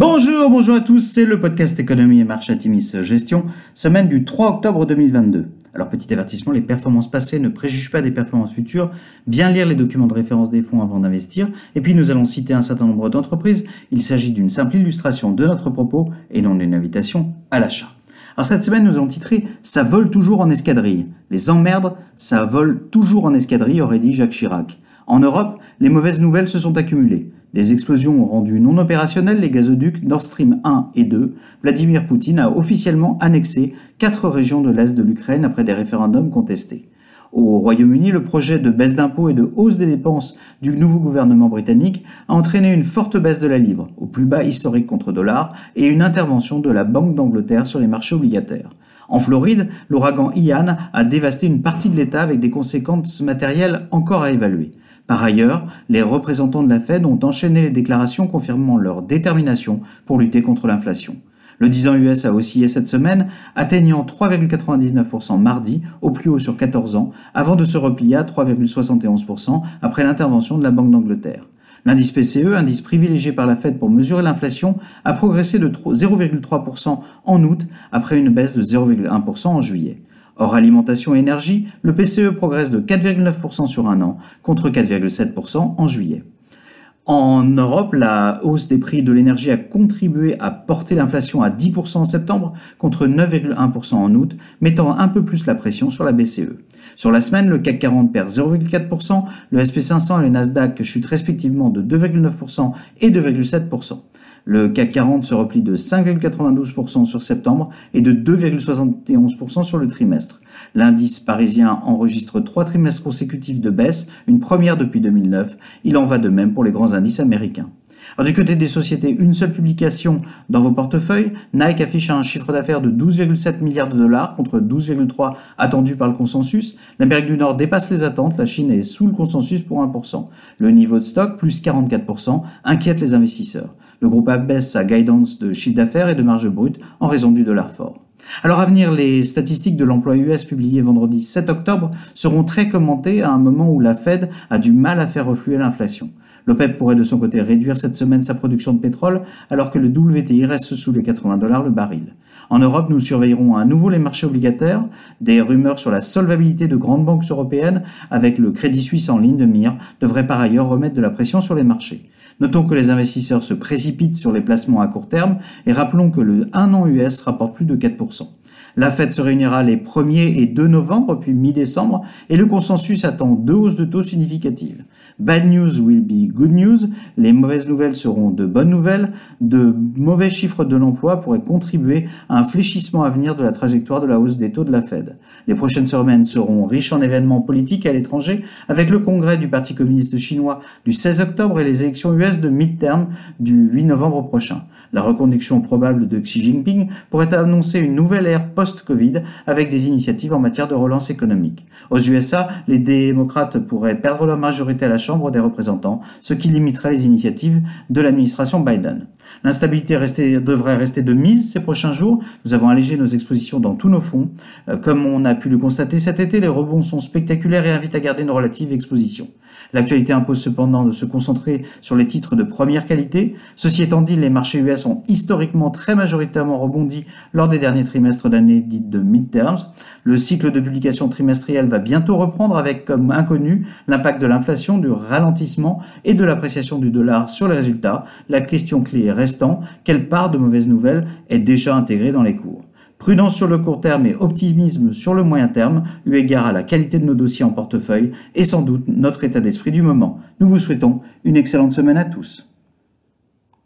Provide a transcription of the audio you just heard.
Bonjour, bonjour à tous, c'est le podcast Économie et Marché Atimis Gestion, semaine du 3 octobre 2022. Alors petit avertissement, les performances passées ne préjugent pas des performances futures, bien lire les documents de référence des fonds avant d'investir, et puis nous allons citer un certain nombre d'entreprises, il s'agit d'une simple illustration de notre propos et non d'une invitation à l'achat. Alors cette semaine, nous allons titrer Ça vole toujours en escadrille. Les emmerdes, ça vole toujours en escadrille, aurait dit Jacques Chirac. En Europe, les mauvaises nouvelles se sont accumulées. Des explosions ont rendu non opérationnels les gazoducs Nord Stream 1 et 2. Vladimir Poutine a officiellement annexé quatre régions de l'Est de l'Ukraine après des référendums contestés. Au Royaume-Uni, le projet de baisse d'impôts et de hausse des dépenses du nouveau gouvernement britannique a entraîné une forte baisse de la livre, au plus bas historique contre dollar, et une intervention de la Banque d'Angleterre sur les marchés obligataires. En Floride, l'ouragan Ian a dévasté une partie de l'État avec des conséquences matérielles encore à évaluer. Par ailleurs, les représentants de la Fed ont enchaîné les déclarations confirmant leur détermination pour lutter contre l'inflation. Le 10 ans US a oscillé cette semaine, atteignant 3,99% mardi, au plus haut sur 14 ans, avant de se replier à 3,71% après l'intervention de la Banque d'Angleterre. L'indice PCE, indice privilégié par la Fed pour mesurer l'inflation, a progressé de 0,3% en août après une baisse de 0,1% en juillet. Hors alimentation et énergie, le PCE progresse de 4,9% sur un an, contre 4,7% en juillet. En Europe, la hausse des prix de l'énergie a contribué à porter l'inflation à 10% en septembre contre 9,1% en août, mettant un peu plus la pression sur la BCE. Sur la semaine, le CAC 40 perd 0,4%, le SP500 et le Nasdaq chutent respectivement de 2,9% et 2,7%. Le CAC 40 se replie de 5,92% sur septembre et de 2,71% sur le trimestre. L'indice parisien enregistre trois trimestres consécutifs de baisse, une première depuis 2009. Il en va de même pour les grands indices américains. Du côté des sociétés, une seule publication dans vos portefeuilles. Nike affiche un chiffre d'affaires de 12,7 milliards de dollars contre 12,3 attendus par le consensus. L'Amérique du Nord dépasse les attentes. La Chine est sous le consensus pour 1%. Le niveau de stock, plus 44%, inquiète les investisseurs. Le groupe abaisse sa guidance de chiffre d'affaires et de marge brute en raison du dollar fort. Alors à venir, les statistiques de l'emploi US publiées vendredi 7 octobre seront très commentées à un moment où la Fed a du mal à faire refluer l'inflation. L'OPEP pourrait de son côté réduire cette semaine sa production de pétrole alors que le WTI reste sous les 80 dollars le baril. En Europe, nous surveillerons à nouveau les marchés obligataires, des rumeurs sur la solvabilité de grandes banques européennes avec le Crédit Suisse en ligne de mire devraient par ailleurs remettre de la pression sur les marchés. Notons que les investisseurs se précipitent sur les placements à court terme et rappelons que le 1 an US rapporte plus de 4%. La Fed se réunira les 1er et 2 novembre, puis mi-décembre, et le consensus attend deux hausses de taux significatives. Bad news will be good news. Les mauvaises nouvelles seront de bonnes nouvelles. De mauvais chiffres de l'emploi pourraient contribuer à un fléchissement à venir de la trajectoire de la hausse des taux de la Fed. Les prochaines semaines seront riches en événements politiques à l'étranger, avec le congrès du Parti communiste chinois du 16 octobre et les élections US de mid-term du 8 novembre prochain. La reconduction probable de Xi Jinping pourrait annoncer une nouvelle ère post-Covid avec des initiatives en matière de relance économique. Aux USA, les démocrates pourraient perdre leur majorité à la Chambre des représentants, ce qui limiterait les initiatives de l'administration Biden. L'instabilité devrait rester de mise ces prochains jours. Nous avons allégé nos expositions dans tous nos fonds. Euh, comme on a pu le constater cet été, les rebonds sont spectaculaires et invitent à garder une relative exposition. L'actualité impose cependant de se concentrer sur les titres de première qualité. Ceci étant dit, les marchés US ont historiquement très majoritairement rebondi lors des derniers trimestres d'année dites de midterms. Le cycle de publication trimestrielle va bientôt reprendre avec comme inconnu l'impact de l'inflation, du ralentissement et de l'appréciation du dollar sur les résultats. La question clé restant, quelle part de mauvaises nouvelles est déjà intégrée dans les cours? Prudence sur le court terme et optimisme sur le moyen terme, eu égard à la qualité de nos dossiers en portefeuille et sans doute notre état d'esprit du moment. Nous vous souhaitons une excellente semaine à tous.